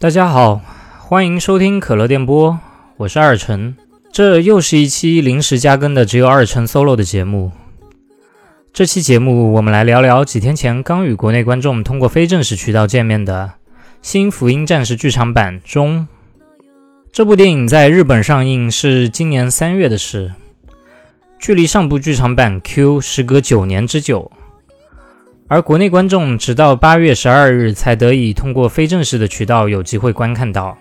大家好，欢迎收听可乐电波，我是二晨。这又是一期临时加更的只有二晨 solo 的节目。这期节目我们来聊聊几天前刚与国内观众通过非正式渠道见面的新《福音战士》剧场版中。这部电影在日本上映是今年三月的事，距离上部剧场版 Q 时隔九年之久。而国内观众直到八月十二日才得以通过非正式的渠道有机会观看到。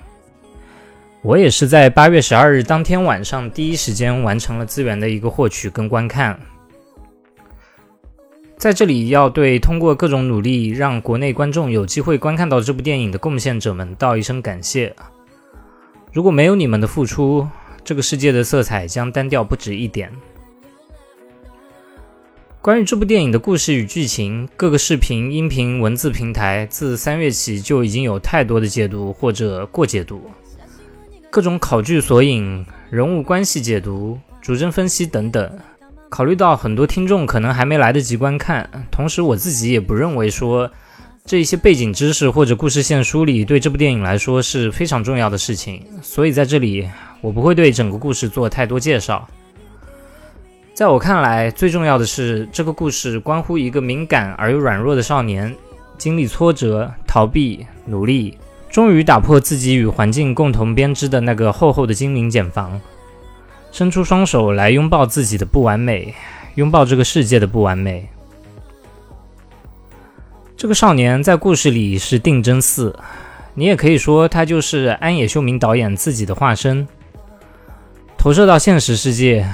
我也是在八月十二日当天晚上第一时间完成了资源的一个获取跟观看。在这里要对通过各种努力让国内观众有机会观看到这部电影的贡献者们道一声感谢。如果没有你们的付出，这个世界的色彩将单调不止一点。关于这部电影的故事与剧情，各个视频、音频、文字平台自三月起就已经有太多的解读或者过解读，各种考据索引、人物关系解读、主帧分析等等。考虑到很多听众可能还没来得及观看，同时我自己也不认为说这一些背景知识或者故事线梳理对这部电影来说是非常重要的事情，所以在这里我不会对整个故事做太多介绍。在我看来，最重要的是这个故事关乎一个敏感而又软弱的少年，经历挫折、逃避、努力，终于打破自己与环境共同编织的那个厚厚的精灵茧房，伸出双手来拥抱自己的不完美，拥抱这个世界的不完美。这个少年在故事里是定真寺，你也可以说他就是安野秀明导演自己的化身，投射到现实世界。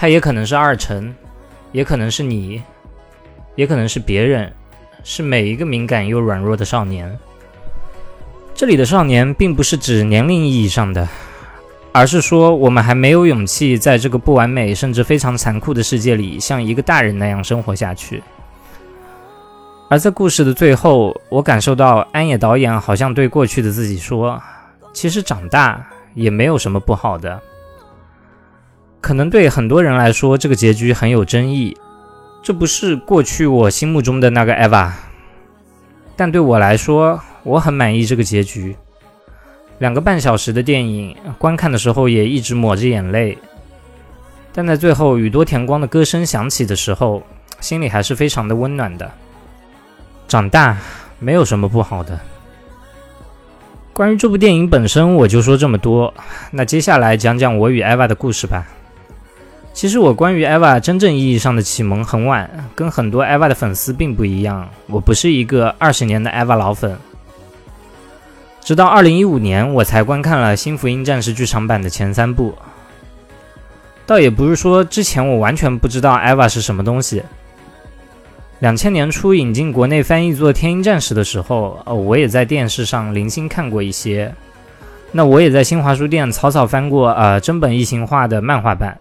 他也可能是二晨，也可能是你，也可能是别人，是每一个敏感又软弱的少年。这里的少年并不是指年龄意义上的，而是说我们还没有勇气在这个不完美甚至非常残酷的世界里像一个大人那样生活下去。而在故事的最后，我感受到安野导演好像对过去的自己说：“其实长大也没有什么不好的。”可能对很多人来说，这个结局很有争议。这不是过去我心目中的那个 Eva，但对我来说，我很满意这个结局。两个半小时的电影，观看的时候也一直抹着眼泪。但在最后，宇多田光的歌声响起的时候，心里还是非常的温暖的。长大没有什么不好的。关于这部电影本身，我就说这么多。那接下来讲讲我与 Eva 的故事吧。其实我关于 Eva 真正意义上的启蒙很晚，跟很多 Eva 的粉丝并不一样。我不是一个二十年的 Eva 老粉，直到二零一五年我才观看了《新福音战士》剧场版的前三部。倒也不是说之前我完全不知道 Eva 是什么东西。两千年初引进国内翻译做《天鹰战士》的时候，呃，我也在电视上零星看过一些。那我也在新华书店草草翻过呃真本异形化的漫画版。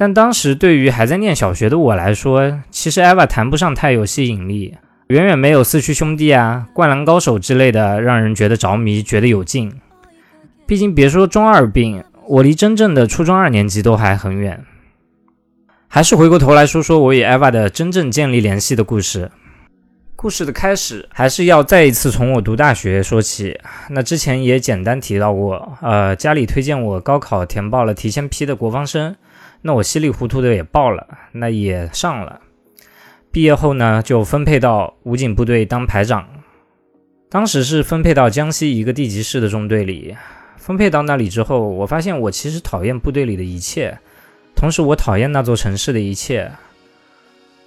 但当时对于还在念小学的我来说，其实 Eva 谈不上太有吸引力，远远没有四驱兄弟啊、灌篮高手之类的让人觉得着迷、觉得有劲。毕竟别说中二病，我离真正的初中二年级都还很远。还是回过头来说说我与 Eva 的真正建立联系的故事。故事的开始还是要再一次从我读大学说起。那之前也简单提到过，呃，家里推荐我高考填报了提前批的国防生。那我稀里糊涂的也报了，那也上了。毕业后呢，就分配到武警部队当排长。当时是分配到江西一个地级市的中队里。分配到那里之后，我发现我其实讨厌部队里的一切，同时我讨厌那座城市的一切。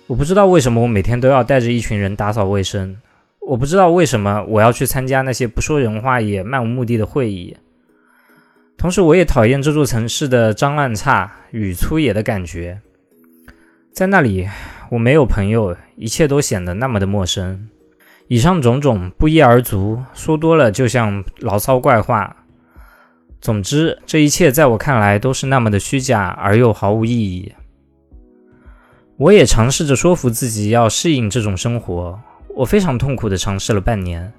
我不知道为什么我每天都要带着一群人打扫卫生，我不知道为什么我要去参加那些不说人话也漫无目的的会议。同时，我也讨厌这座城市的脏乱差与粗野的感觉。在那里，我没有朋友，一切都显得那么的陌生。以上种种不一而足，说多了就像牢骚怪话。总之，这一切在我看来都是那么的虚假而又毫无意义。我也尝试着说服自己要适应这种生活，我非常痛苦地尝试了半年。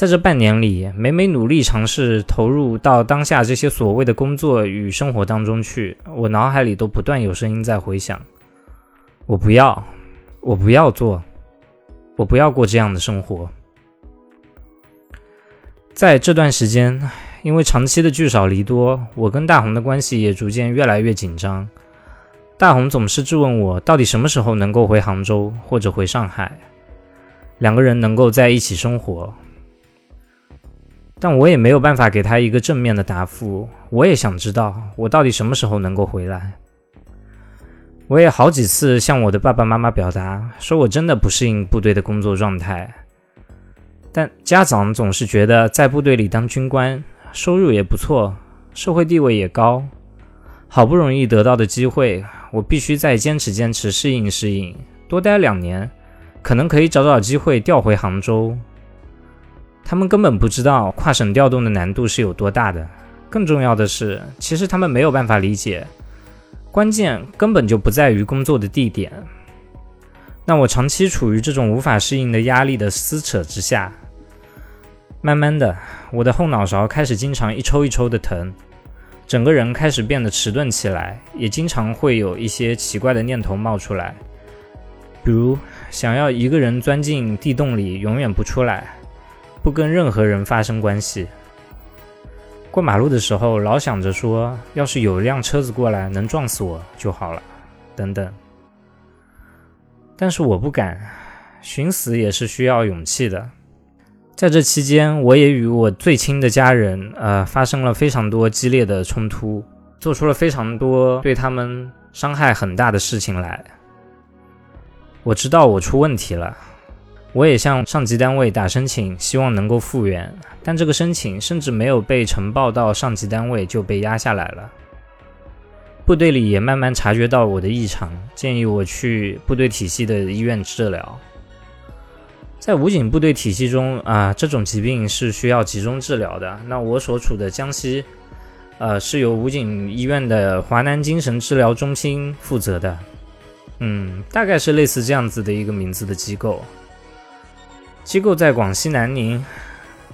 在这半年里，每每努力尝试投入到当下这些所谓的工作与生活当中去，我脑海里都不断有声音在回响：我不要，我不要做，我不要过这样的生活。在这段时间，因为长期的聚少离多，我跟大红的关系也逐渐越来越紧张。大红总是质问我，到底什么时候能够回杭州或者回上海，两个人能够在一起生活。但我也没有办法给他一个正面的答复。我也想知道，我到底什么时候能够回来。我也好几次向我的爸爸妈妈表达，说我真的不适应部队的工作状态。但家长总是觉得在部队里当军官，收入也不错，社会地位也高，好不容易得到的机会，我必须再坚持坚持，适应适应，多待两年，可能可以找找机会调回杭州。他们根本不知道跨省调动的难度是有多大的。更重要的是，其实他们没有办法理解，关键根本就不在于工作的地点。那我长期处于这种无法适应的压力的撕扯之下，慢慢的，我的后脑勺开始经常一抽一抽的疼，整个人开始变得迟钝起来，也经常会有一些奇怪的念头冒出来，比如想要一个人钻进地洞里，永远不出来。不跟任何人发生关系。过马路的时候，老想着说，要是有一辆车子过来能撞死我就好了，等等。但是我不敢，寻死也是需要勇气的。在这期间，我也与我最亲的家人，呃，发生了非常多激烈的冲突，做出了非常多对他们伤害很大的事情来。我知道我出问题了。我也向上级单位打申请，希望能够复原，但这个申请甚至没有被呈报到上级单位就被压下来了。部队里也慢慢察觉到我的异常，建议我去部队体系的医院治疗。在武警部队体系中啊，这种疾病是需要集中治疗的。那我所处的江西，呃，是由武警医院的华南精神治疗中心负责的。嗯，大概是类似这样子的一个名字的机构。机构在广西南宁，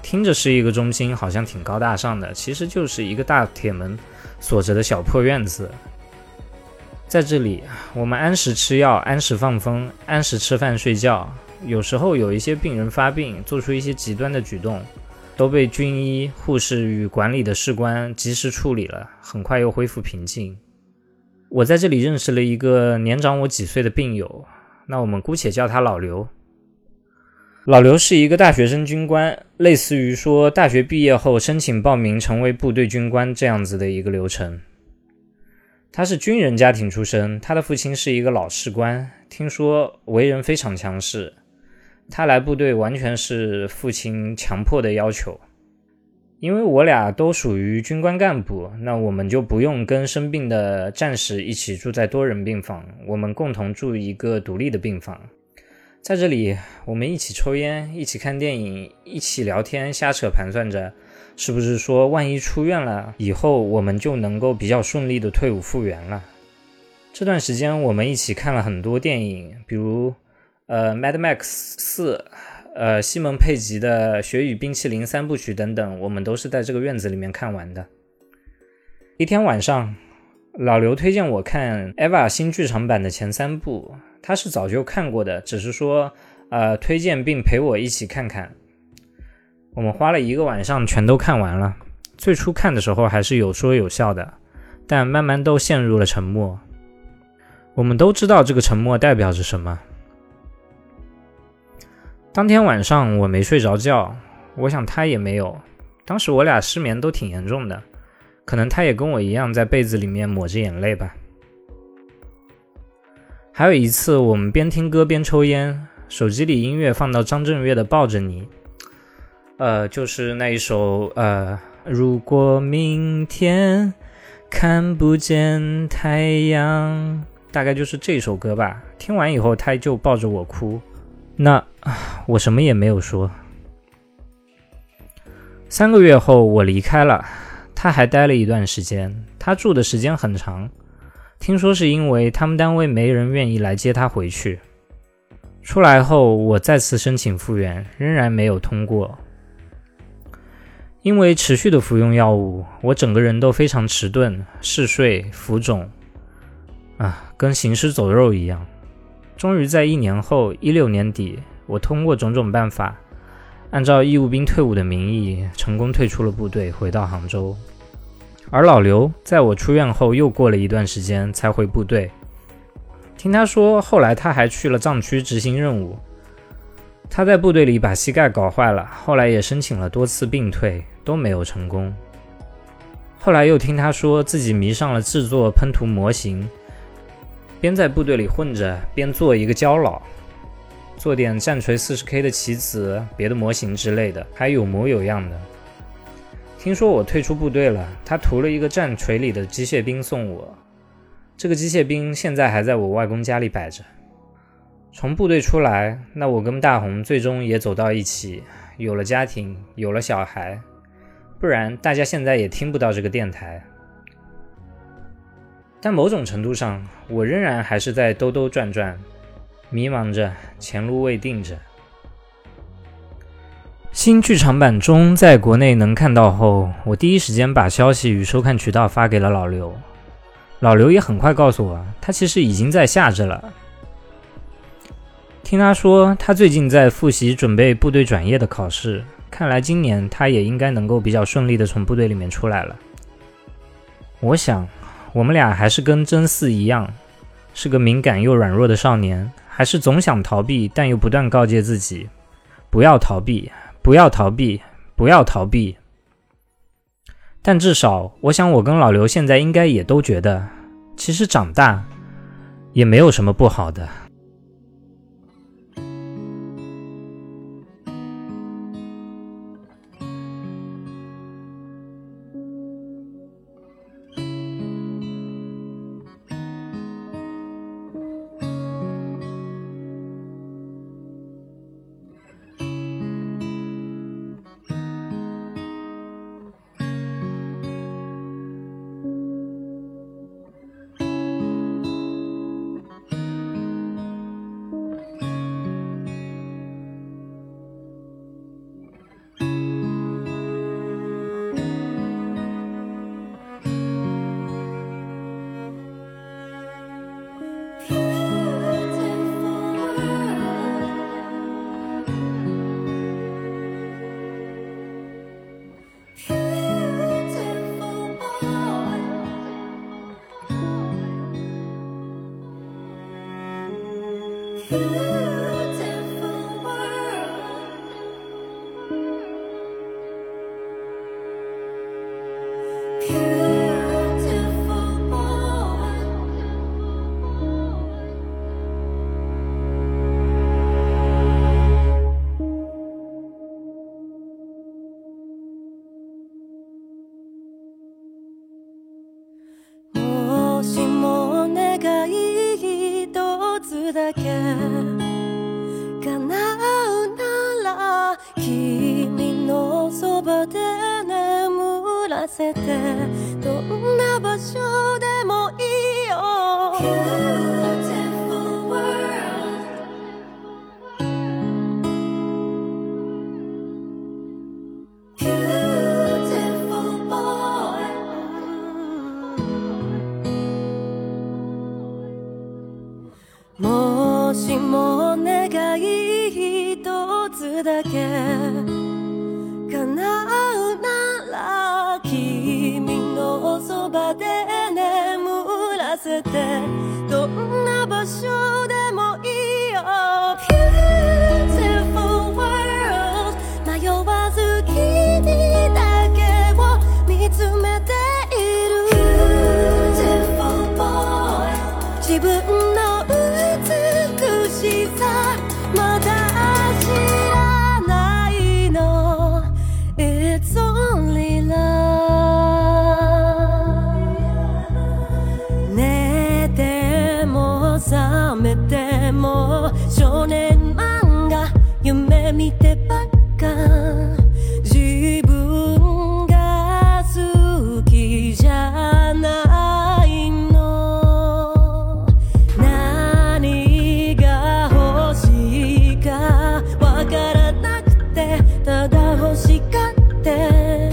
听着是一个中心，好像挺高大上的，其实就是一个大铁门锁着的小破院子。在这里，我们按时吃药，按时放风，按时吃饭睡觉。有时候有一些病人发病，做出一些极端的举动，都被军医、护士与管理的士官及时处理了，很快又恢复平静。我在这里认识了一个年长我几岁的病友，那我们姑且叫他老刘。老刘是一个大学生军官，类似于说大学毕业后申请报名成为部队军官这样子的一个流程。他是军人家庭出身，他的父亲是一个老士官，听说为人非常强势。他来部队完全是父亲强迫的要求。因为我俩都属于军官干部，那我们就不用跟生病的战士一起住在多人病房，我们共同住一个独立的病房。在这里，我们一起抽烟，一起看电影，一起聊天，瞎扯盘算着，是不是说万一出院了以后，我们就能够比较顺利的退伍复员了？这段时间，我们一起看了很多电影，比如呃《Mad Max 四》，呃西蒙佩吉的《雪与冰淇淋》三部曲等等，我们都是在这个院子里面看完的。一天晚上，老刘推荐我看《Eva》新剧场版的前三部。他是早就看过的，只是说，呃，推荐并陪我一起看看。我们花了一个晚上全都看完了。最初看的时候还是有说有笑的，但慢慢都陷入了沉默。我们都知道这个沉默代表着什么。当天晚上我没睡着觉，我想他也没有。当时我俩失眠都挺严重的，可能他也跟我一样在被子里面抹着眼泪吧。还有一次，我们边听歌边抽烟，手机里音乐放到张震岳的《抱着你》，呃，就是那一首呃，如果明天看不见太阳，大概就是这首歌吧。听完以后，他就抱着我哭，那我什么也没有说。三个月后，我离开了，他还待了一段时间，他住的时间很长。听说是因为他们单位没人愿意来接他回去。出来后，我再次申请复员，仍然没有通过。因为持续的服用药物，我整个人都非常迟钝、嗜睡、浮肿，啊，跟行尸走肉一样。终于在一年后，一六年底，我通过种种办法，按照义务兵退伍的名义，成功退出了部队，回到杭州。而老刘在我出院后，又过了一段时间才回部队。听他说，后来他还去了藏区执行任务。他在部队里把膝盖搞坏了，后来也申请了多次病退，都没有成功。后来又听他说自己迷上了制作喷涂模型，边在部队里混着，边做一个胶佬，做点战锤 40K 的棋子、别的模型之类的，还有模有样的。听说我退出部队了，他涂了一个战锤里的机械兵送我，这个机械兵现在还在我外公家里摆着。从部队出来，那我跟大红最终也走到一起，有了家庭，有了小孩，不然大家现在也听不到这个电台。但某种程度上，我仍然还是在兜兜转转，迷茫着，前路未定着。新剧场版中在国内能看到后，我第一时间把消息与收看渠道发给了老刘，老刘也很快告诉我，他其实已经在下着了。听他说，他最近在复习准备部队转业的考试，看来今年他也应该能够比较顺利的从部队里面出来了。我想，我们俩还是跟真四一样，是个敏感又软弱的少年，还是总想逃避，但又不断告诫自己，不要逃避，不要逃避，不要逃避。但至少，我想我跟老刘现在应该也都觉得，其实长大也没有什么不好的。嗯。せてどんな場所でもいいよ Beautiful world Beautiful boy もしも願い一つだけ叶うてどんな場所欲しがって